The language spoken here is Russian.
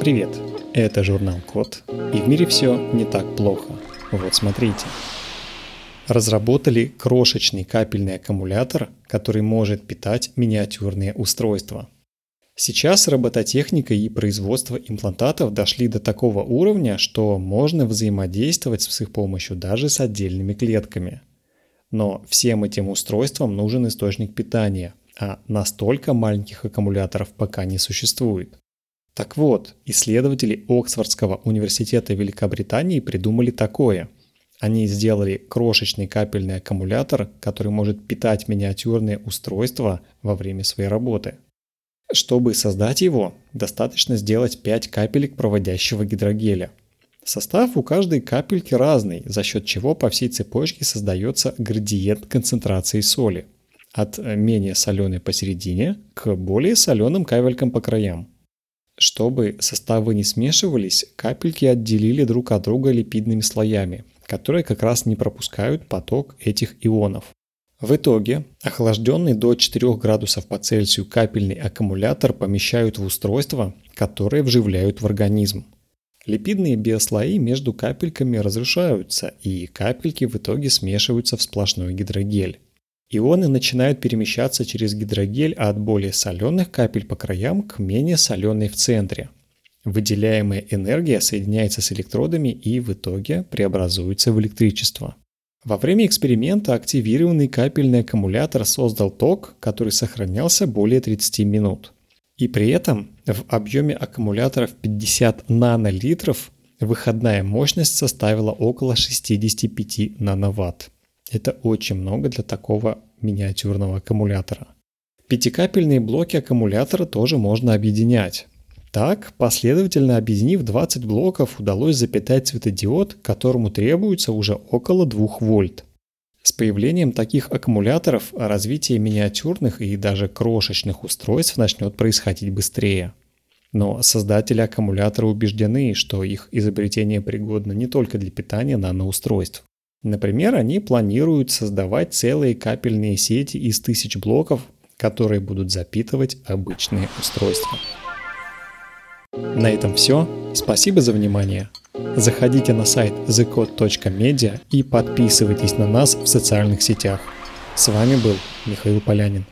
Привет, это журнал Код, и в мире все не так плохо. Вот смотрите. Разработали крошечный капельный аккумулятор, который может питать миниатюрные устройства. Сейчас робототехника и производство имплантатов дошли до такого уровня, что можно взаимодействовать с их помощью даже с отдельными клетками. Но всем этим устройствам нужен источник питания – а настолько маленьких аккумуляторов пока не существует. Так вот, исследователи Оксфордского университета Великобритании придумали такое. Они сделали крошечный капельный аккумулятор, который может питать миниатюрные устройства во время своей работы. Чтобы создать его, достаточно сделать 5 капелек проводящего гидрогеля. Состав у каждой капельки разный, за счет чего по всей цепочке создается градиент концентрации соли – от менее соленой посередине к более соленым капелькам по краям. Чтобы составы не смешивались, капельки отделили друг от друга липидными слоями, которые как раз не пропускают поток этих ионов. В итоге охлажденный до 4 градусов по Цельсию капельный аккумулятор помещают в устройство, которое вживляют в организм. Липидные биослои между капельками разрушаются, и капельки в итоге смешиваются в сплошной гидрогель. Ионы начинают перемещаться через гидрогель от более соленых капель по краям к менее соленой в центре. Выделяемая энергия соединяется с электродами и в итоге преобразуется в электричество. Во время эксперимента активированный капельный аккумулятор создал ток, который сохранялся более 30 минут. И при этом в объеме аккумуляторов 50 нанолитров выходная мощность составила около 65 нановатт. Это очень много для такого миниатюрного аккумулятора. Пятикапельные блоки аккумулятора тоже можно объединять. Так, последовательно объединив 20 блоков, удалось запитать светодиод, которому требуется уже около 2 вольт. С появлением таких аккумуляторов развитие миниатюрных и даже крошечных устройств начнет происходить быстрее. Но создатели аккумулятора убеждены, что их изобретение пригодно не только для питания наноустройств. Например, они планируют создавать целые капельные сети из тысяч блоков, которые будут запитывать обычные устройства. На этом все. Спасибо за внимание. Заходите на сайт thecode.media и подписывайтесь на нас в социальных сетях. С вами был Михаил Полянин.